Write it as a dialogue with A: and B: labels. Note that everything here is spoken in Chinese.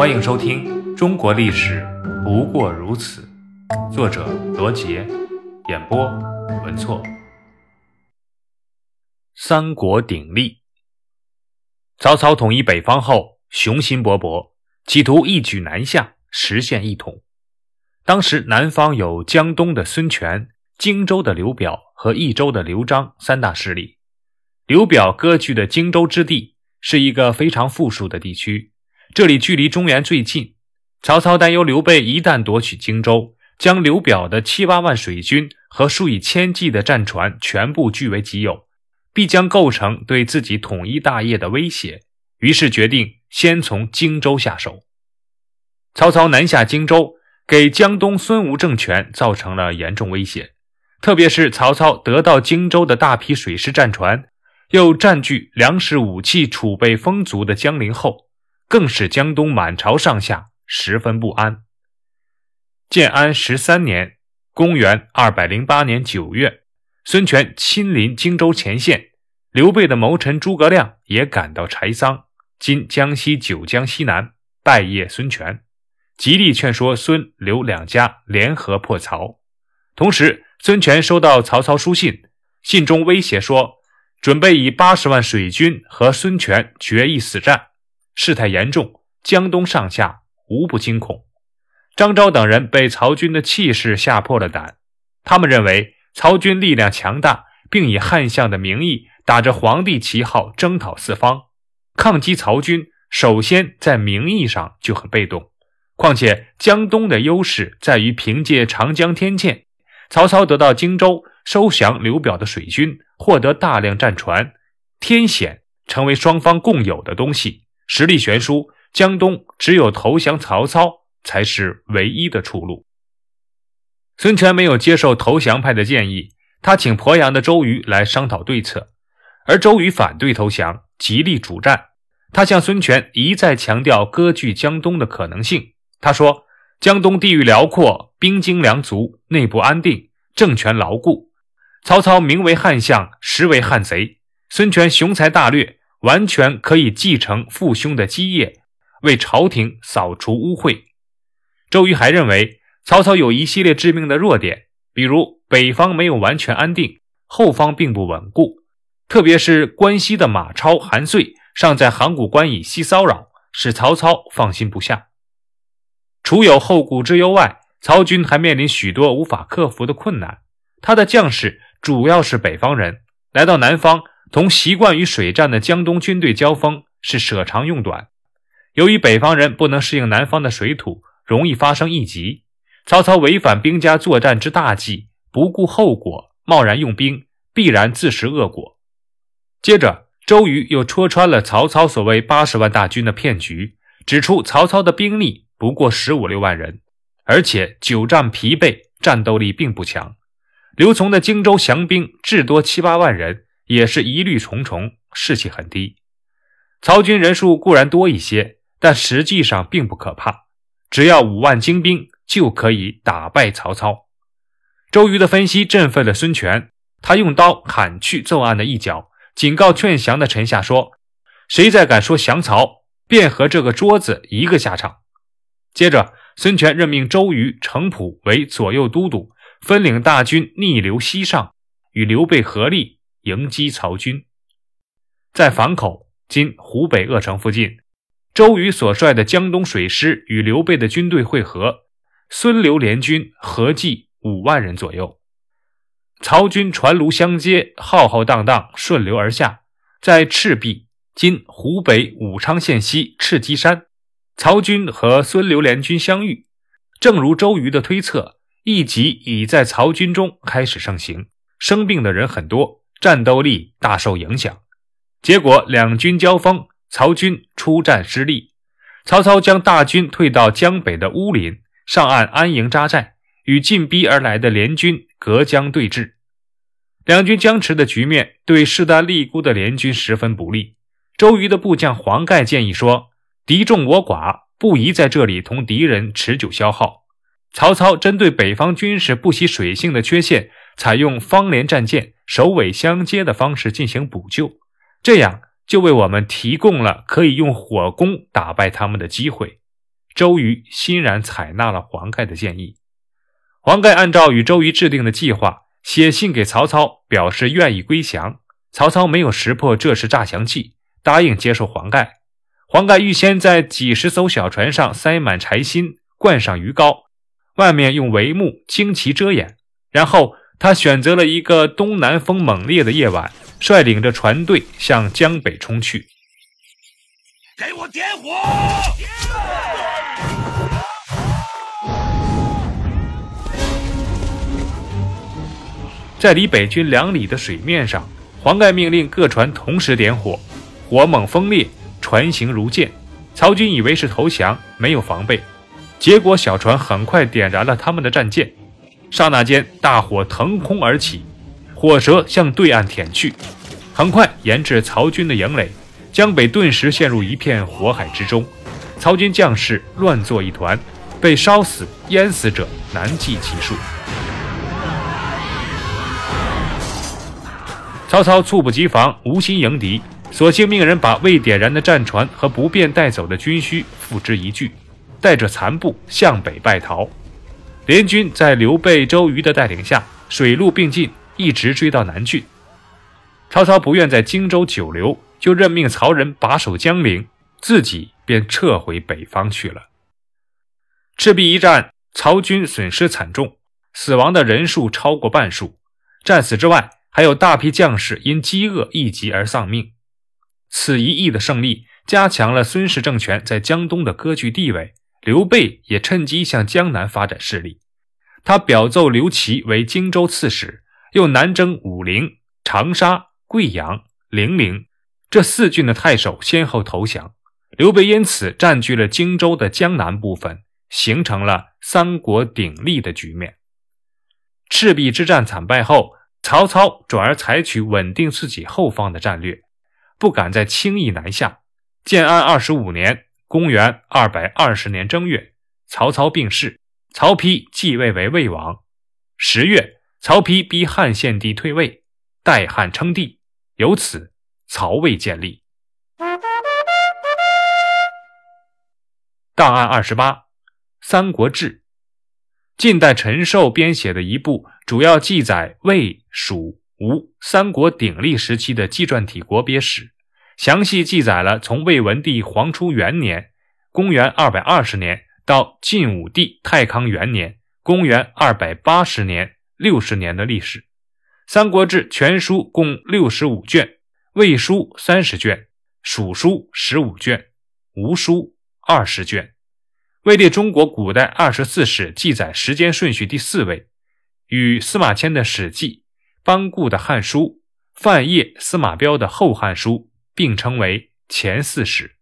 A: 欢迎收听《中国历史不过如此》，作者罗杰，演播文措。三国鼎立，曹操统一北方后，雄心勃勃，企图一举南下，实现一统。当时南方有江东的孙权、荆州的刘表和益州的刘璋三大势力。刘表割据的荆州之地是一个非常富庶的地区。这里距离中原最近，曹操担忧刘备一旦夺取荆州，将刘表的七八万水军和数以千计的战船全部据为己有，必将构成对自己统一大业的威胁。于是决定先从荆州下手。曹操南下荆州，给江东孙吴政权造成了严重威胁。特别是曹操得到荆州的大批水师战船，又占据粮食武器储备丰足的江陵后。更使江东满朝上下十分不安。建安十三年（公元208年九月），孙权亲临荆州前线，刘备的谋臣诸葛亮也赶到柴桑（今江西九江西南）拜谒孙权，极力劝说孙刘两家联合破曹。同时，孙权收到曹操书信，信中威胁说，准备以八十万水军和孙权决一死战。事态严重，江东上下无不惊恐。张昭等人被曹军的气势吓破了胆，他们认为曹军力量强大，并以汉相的名义打着皇帝旗号征讨四方，抗击曹军。首先在名义上就很被动，况且江东的优势在于凭借长江天堑，曹操得到荆州，收降刘表的水军，获得大量战船，天险成为双方共有的东西。实力悬殊，江东只有投降曹操才是唯一的出路。孙权没有接受投降派的建议，他请鄱阳的周瑜来商讨对策，而周瑜反对投降，极力主战。他向孙权一再强调割据江东的可能性。他说：“江东地域辽阔，兵精粮足，内部安定，政权牢固。曹操名为汉相，实为汉贼。孙权雄才大略。”完全可以继承父兄的基业，为朝廷扫除污秽。周瑜还认为，曹操有一系列致命的弱点，比如北方没有完全安定，后方并不稳固，特别是关西的马超、韩遂尚在函谷关以西骚扰，使曹操放心不下。除有后顾之忧外，曹军还面临许多无法克服的困难。他的将士主要是北方人，来到南方。同习惯于水战的江东军队交锋是舍长用短，由于北方人不能适应南方的水土，容易发生异疾。曹操违反兵家作战之大忌，不顾后果，贸然用兵，必然自食恶果。接着，周瑜又戳穿了曹操所谓八十万大军的骗局，指出曹操的兵力不过十五六万人，而且久战疲惫，战斗力并不强。刘琮的荆州降兵至多七八万人。也是疑虑重重，士气很低。曹军人数固然多一些，但实际上并不可怕，只要五万精兵就可以打败曹操。周瑜的分析振奋了孙权，他用刀砍去奏案的一角，警告劝降的臣下说：“谁再敢说降曹，便和这个桌子一个下场。”接着，孙权任命周瑜、程普为左右都督，分领大军逆流西上，与刘备合力。迎击曹军，在樊口（今湖北鄂城附近），周瑜所率的江东水师与刘备的军队会合，孙刘联军合计五万人左右。曹军船卢相接，浩浩荡荡顺流而下，在赤壁（今湖北武昌县西赤鸡山），曹军和孙刘联军相遇。正如周瑜的推测，一疾已在曹军中开始盛行，生病的人很多。战斗力大受影响，结果两军交锋，曹军出战失利。曹操将大军退到江北的乌林，上岸安营扎寨，与进逼而来的联军隔江对峙。两军僵持的局面对势单力孤的联军十分不利。周瑜的部将黄盖建议说：“敌众我寡，不宜在这里同敌人持久消耗。”曹操针对北方军事不习水性的缺陷。采用方连战舰首尾相接的方式进行补救，这样就为我们提供了可以用火攻打败他们的机会。周瑜欣然采纳了黄盖的建议。黄盖按照与周瑜制定的计划，写信给曹操，表示愿意归降。曹操没有识破这是诈降计，答应接受黄盖。黄盖预先在几十艘小船上塞满柴薪，灌上鱼膏，外面用帷幕旌旗遮掩。然后他选择了一个东南风猛烈的夜晚，率领着船队向江北冲去。
B: 给我点火！
A: 在离北军两里的水面上，黄盖命令各船同时点火，火猛风烈，船行如箭。曹军以为是投降，没有防备，结果小船很快点燃了他们的战舰。刹那间，大火腾空而起，火舌向对岸舔去，很快延至曹军的营垒。江北顿时陷入一片火海之中，曹军将士乱作一团，被烧死、淹死者难计其数。曹操猝不及防，无心迎敌，索性命人把未点燃的战船和不便带走的军需付之一炬，带着残部向北败逃。联军在刘备、周瑜的带领下，水陆并进，一直追到南郡。曹操不愿在荆州久留。就任命曹仁把守江陵，自己便撤回北方去了。赤壁一战，曹军损失惨重，死亡的人数超过半数。战死之外，还有大批将士因饥饿一疾而丧命。此一役的胜利，加强了孙氏政权在江东的割据地位。刘备也趁机向江南发展势力。他表奏刘琦为荆州刺史，又南征武陵、长沙、贵阳、零陵。这四郡的太守先后投降，刘备因此占据了荆州的江南部分，形成了三国鼎立的局面。赤壁之战惨败后，曹操转而采取稳定自己后方的战略，不敢再轻易南下。建安二十五年（公元二百二十年正月），曹操病逝，曹丕继位为魏王。十月，曹丕逼汉献帝退位，代汉称帝，由此。曹魏建立。档案二十八，《三国志》，晋代陈寿编写的一部主要记载魏、蜀、吴三国鼎立时期的纪传体国别史，详细记载了从魏文帝黄初元年（公元二百二十年）到晋武帝太康元年（公元二百八十年）六十年的历史。《三国志》全书共六十五卷。魏书三十卷，蜀书十五卷，吴书二十卷，位列中国古代二十四史记载时间顺序第四位，与司马迁的《史记》、班固的《汉书》、范晔、司马彪的《后汉书》并称为前四史。